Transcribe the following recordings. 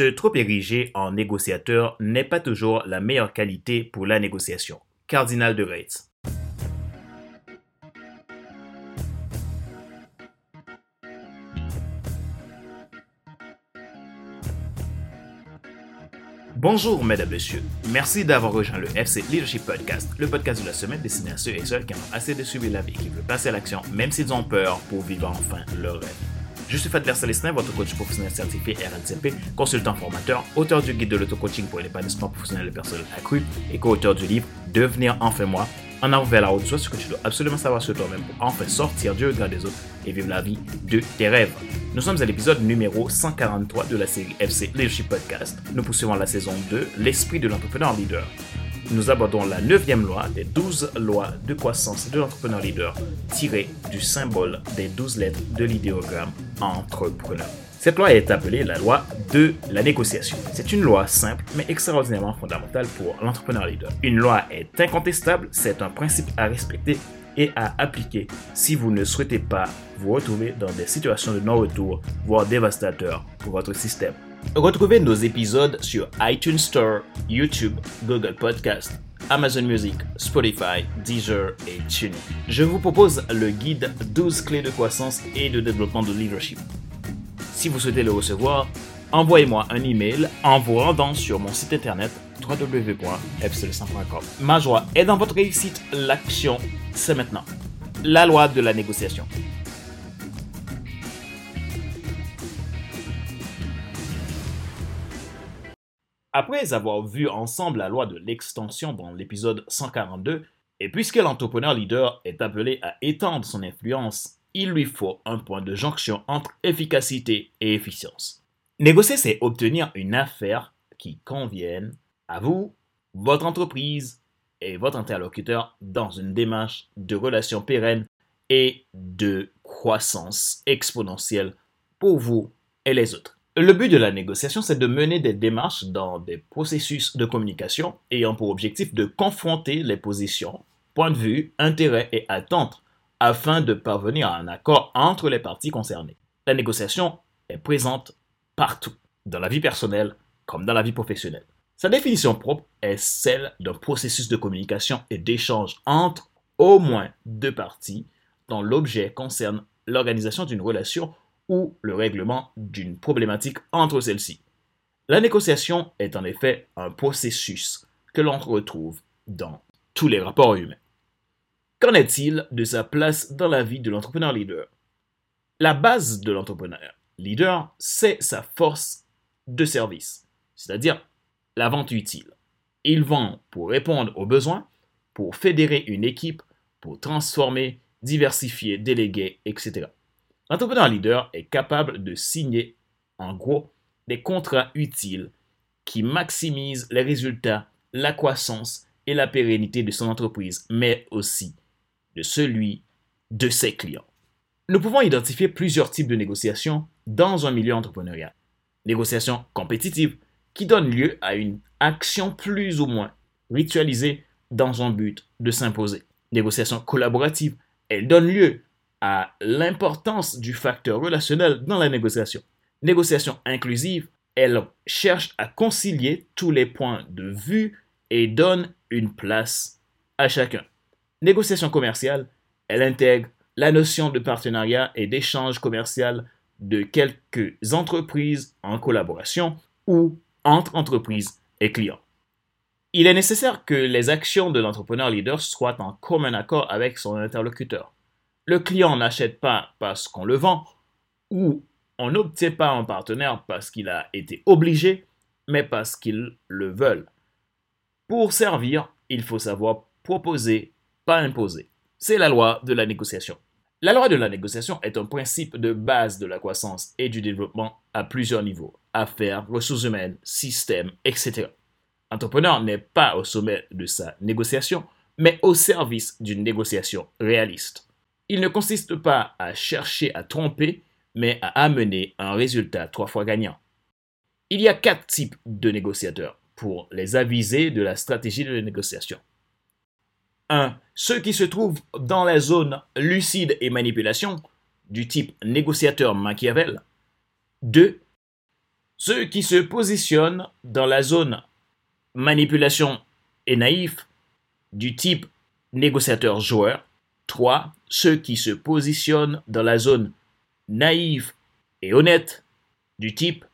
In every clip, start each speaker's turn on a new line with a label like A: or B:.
A: Se trop ériger en négociateur n'est pas toujours la meilleure qualité pour la négociation. Cardinal de Retz. Bonjour, mesdames, messieurs. Merci d'avoir rejoint le FC Leadership Podcast, le podcast de la semaine destiné à ceux et celles qui ont assez de suivre la vie, qui veulent passer à l'action, même s'ils ont peur, pour vivre enfin leur rêve. Je suis Fadler Célestin, votre coach professionnel certifié RNCP, consultant formateur, auteur du guide de l'auto-coaching pour l'épanouissement professionnel et personnel accru et co-auteur du livre Devenir enfin moi, en avant vers la haute ce que tu dois absolument savoir sur toi-même pour enfin sortir du regard des autres et vivre la vie de tes rêves. Nous sommes à l'épisode numéro 143 de la série FC Leadership Podcast. Nous poursuivons la saison 2, l'esprit de l'entrepreneur leader. Nous abordons la neuvième loi des 12 lois de croissance de l'entrepreneur leader tirée du symbole des 12 lettres de l'idéogramme entrepreneur. Cette loi est appelée la loi de la négociation. C'est une loi simple mais extraordinairement fondamentale pour l'entrepreneur leader. Une loi est incontestable, c'est un principe à respecter et à appliquer si vous ne souhaitez pas vous retrouver dans des situations de non-retour, voire dévastateurs pour votre système. Retrouvez nos épisodes sur iTunes Store, YouTube, Google Podcast, Amazon Music, Spotify, Deezer et TuneIn. Je vous propose le guide 12 clés de croissance et de développement de leadership. Si vous souhaitez le recevoir, envoyez-moi un email en vous rendant sur mon site internet www.fcl100.com. Ma joie est dans votre réussite. L'action, c'est maintenant. La loi de la négociation. Après avoir vu ensemble la loi de l'extension dans l'épisode 142, et puisque l'entrepreneur leader est appelé à étendre son influence, il lui faut un point de jonction entre efficacité et efficience. Négocier, c'est obtenir une affaire qui convienne à vous, votre entreprise et votre interlocuteur dans une démarche de relation pérenne et de croissance exponentielle pour vous et les autres. Le but de la négociation, c'est de mener des démarches dans des processus de communication ayant pour objectif de confronter les positions, points de vue, intérêts et attentes afin de parvenir à un accord entre les parties concernées. La négociation est présente partout, dans la vie personnelle comme dans la vie professionnelle. Sa définition propre est celle d'un processus de communication et d'échange entre au moins deux parties dont l'objet concerne l'organisation d'une relation ou le règlement d'une problématique entre celles-ci. La négociation est en effet un processus que l'on retrouve dans tous les rapports humains. Qu'en est-il de sa place dans la vie de l'entrepreneur leader? La base de l'entrepreneur leader, c'est sa force de service, c'est-à-dire la vente utile. Il vend pour répondre aux besoins, pour fédérer une équipe, pour transformer, diversifier, déléguer, etc. L'entrepreneur leader est capable de signer, en gros, des contrats utiles qui maximisent les résultats, la croissance et la pérennité de son entreprise, mais aussi de celui de ses clients. Nous pouvons identifier plusieurs types de négociations dans un milieu entrepreneurial. Négociations compétitives qui donnent lieu à une action plus ou moins ritualisée dans un but de s'imposer. Négociations collaboratives, elles donnent lieu à l'importance du facteur relationnel dans la négociation. Négociation inclusive, elle cherche à concilier tous les points de vue et donne une place à chacun. Négociation commerciale, elle intègre la notion de partenariat et d'échange commercial de quelques entreprises en collaboration ou entre entreprises et clients. Il est nécessaire que les actions de l'entrepreneur leader soient en commun accord avec son interlocuteur. Le client n'achète pas parce qu'on le vend ou on n'obtient pas un partenaire parce qu'il a été obligé, mais parce qu'ils le veulent. Pour servir, il faut savoir proposer, pas imposer. C'est la loi de la négociation. La loi de la négociation est un principe de base de la croissance et du développement à plusieurs niveaux. Affaires, ressources humaines, systèmes, etc. L'entrepreneur n'est pas au sommet de sa négociation, mais au service d'une négociation réaliste. Il ne consiste pas à chercher à tromper, mais à amener un résultat trois fois gagnant. Il y a quatre types de négociateurs pour les aviser de la stratégie de négociation. 1. Ceux qui se trouvent dans la zone lucide et manipulation, du type négociateur Machiavel. 2. Ceux qui se positionnent dans la zone manipulation et naïf du type négociateur-joueur. 3. Ceux qui se positionnent dans la zone naïve et honnête du type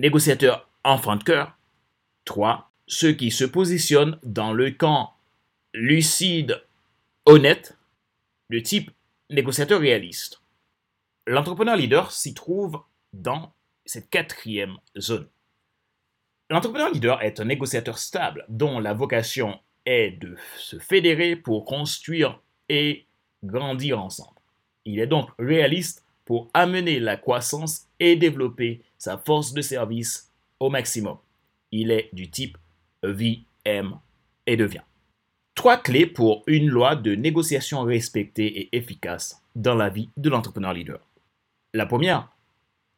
A: négociateur enfant de cœur. 3. Ceux qui se positionnent dans le camp lucide, honnête, du type négociateur réaliste. L'entrepreneur leader s'y trouve dans cette quatrième zone. L'entrepreneur leader est un négociateur stable dont la vocation est de se fédérer pour construire et grandir ensemble. Il est donc réaliste pour amener la croissance et développer sa force de service au maximum. Il est du type vie, aime et devient. Trois clés pour une loi de négociation respectée et efficace dans la vie de l'entrepreneur leader. La première,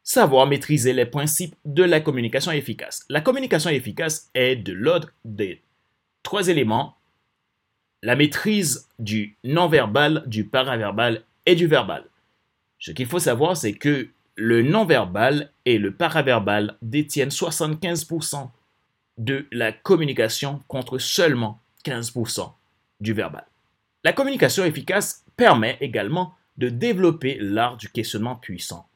A: savoir maîtriser les principes de la communication efficace. La communication efficace est de l'ordre des trois éléments, la maîtrise du non-verbal, du paraverbal et du verbal. Ce qu'il faut savoir, c'est que le non-verbal et le paraverbal détiennent 75% de la communication contre seulement 15% du verbal. La communication efficace permet également de développer l'art du questionnement puissant.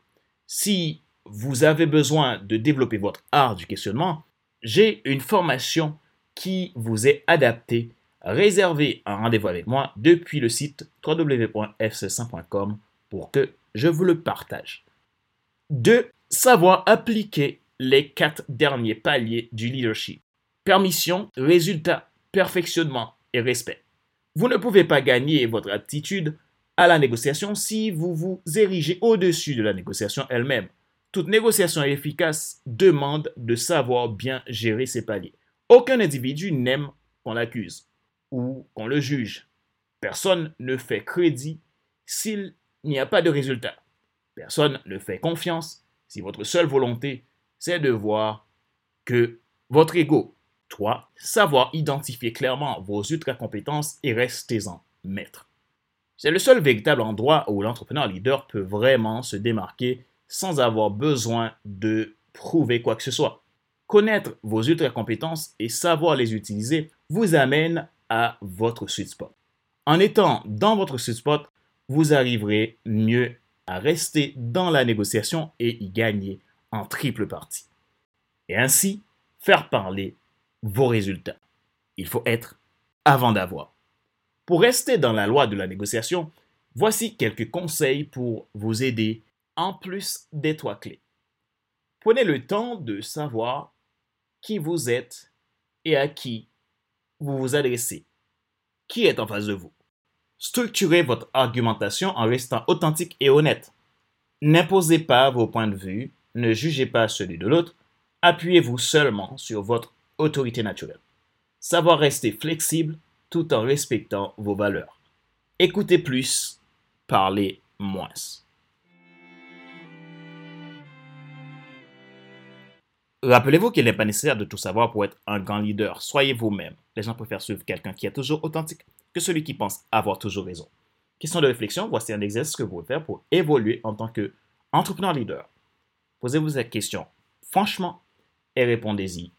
A: Si vous avez besoin de développer votre art du questionnement, j'ai une formation qui vous est adaptée. Réservez un rendez-vous avec moi depuis le site www.fc5.com pour que je vous le partage. 2. Savoir appliquer les quatre derniers paliers du leadership. Permission, résultat, perfectionnement et respect. Vous ne pouvez pas gagner votre aptitude à la négociation si vous vous érigez au-dessus de la négociation elle-même. Toute négociation efficace demande de savoir bien gérer ses paliers. Aucun individu n'aime qu'on l'accuse ou qu'on le juge. Personne ne fait crédit s'il n'y a pas de résultat. Personne ne fait confiance si votre seule volonté, c'est de voir que votre ego. 3. Savoir identifier clairement vos ultra-compétences et restez-en maître. C'est le seul véritable endroit où l'entrepreneur leader peut vraiment se démarquer sans avoir besoin de prouver quoi que ce soit. Connaître vos ultra-compétences et savoir les utiliser vous amène votre sweet spot. En étant dans votre sweet spot, vous arriverez mieux à rester dans la négociation et y gagner en triple partie. Et ainsi, faire parler vos résultats. Il faut être avant d'avoir. Pour rester dans la loi de la négociation, voici quelques conseils pour vous aider en plus des trois clés. Prenez le temps de savoir qui vous êtes et à qui vous vous adressez. Qui est en face de vous? Structurez votre argumentation en restant authentique et honnête. N'imposez pas vos points de vue, ne jugez pas celui de l'autre, appuyez-vous seulement sur votre autorité naturelle. Savoir rester flexible tout en respectant vos valeurs. Écoutez plus, parlez moins. Rappelez-vous qu'il n'est pas nécessaire de tout savoir pour être un grand leader. Soyez vous-même. Les gens préfèrent suivre quelqu'un qui est toujours authentique que celui qui pense avoir toujours raison. Question de réflexion, voici un exercice que vous pouvez faire pour évoluer en tant qu'entrepreneur leader. Posez-vous cette question franchement et répondez-y.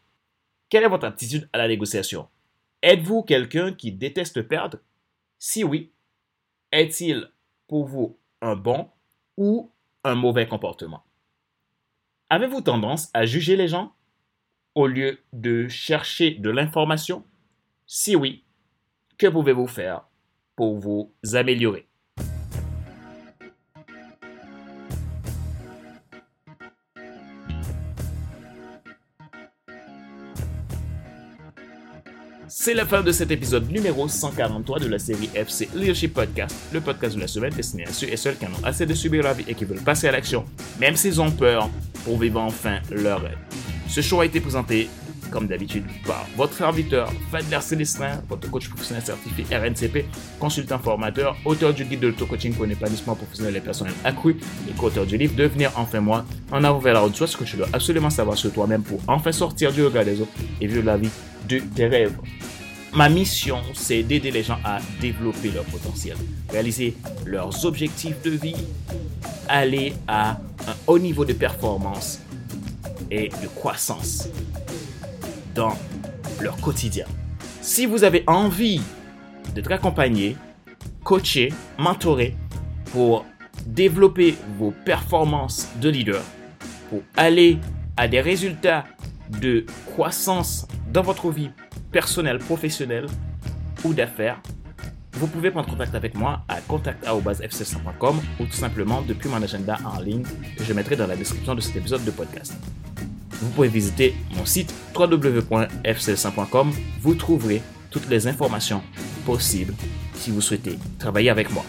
A: Quelle est votre attitude à la négociation? Êtes-vous quelqu'un qui déteste perdre? Si oui, est-il pour vous un bon ou un mauvais comportement? Avez-vous tendance à juger les gens au lieu de chercher de l'information? Si oui, que pouvez-vous faire pour vous améliorer? C'est la fin de cet épisode numéro 143 de la série FC Leadership Podcast, le podcast de la semaine destiné à ceux et celles qui en ont assez de subir la vie et qui veulent passer à l'action, même s'ils ont peur, pour vivre enfin leur rêve. Ce show a été présenté, comme d'habitude, par votre serviteur Fadler Célestin, votre coach professionnel certifié RNCP, consultant formateur, auteur du guide de l'auto-coaching pour un épanouissement professionnel et personnel accru et co-auteur du livre Devenir enfin moi, en avant vers la route, soit ce que tu dois absolument savoir sur toi-même pour enfin sortir du regard des autres et vivre la vie de tes rêves. Ma mission, c'est d'aider les gens à développer leur potentiel, réaliser leurs objectifs de vie, aller à un haut niveau de performance et de croissance dans leur quotidien. Si vous avez envie d'être accompagné, coaché, mentoré pour développer vos performances de leader, pour aller à des résultats de croissance dans votre vie personnelle, professionnelle ou d'affaires, vous pouvez prendre contact avec moi à contact.fc100.com ou tout simplement depuis mon agenda en ligne que je mettrai dans la description de cet épisode de podcast. Vous pouvez visiter mon site www.fc100.com. Vous trouverez toutes les informations possibles si vous souhaitez travailler avec moi.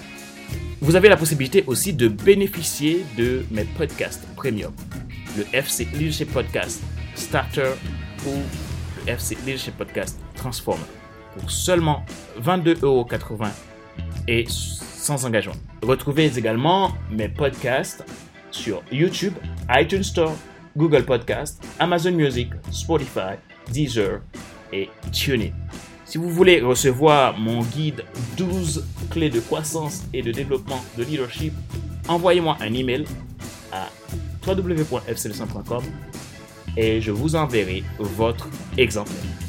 A: Vous avez la possibilité aussi de bénéficier de mes podcasts premium. Le FC Leadership Podcast Starter ou le FC Leadership Podcast Transformer pour seulement 22,80€ et sans engagement. Retrouvez également mes podcasts sur YouTube, iTunes Store, Google Podcast, Amazon Music, Spotify, Deezer et TuneIn. Si vous voulez recevoir mon guide 12 clés de croissance et de développement de leadership, envoyez-moi un email à www.fcl100.com et je vous enverrai votre exemplaire.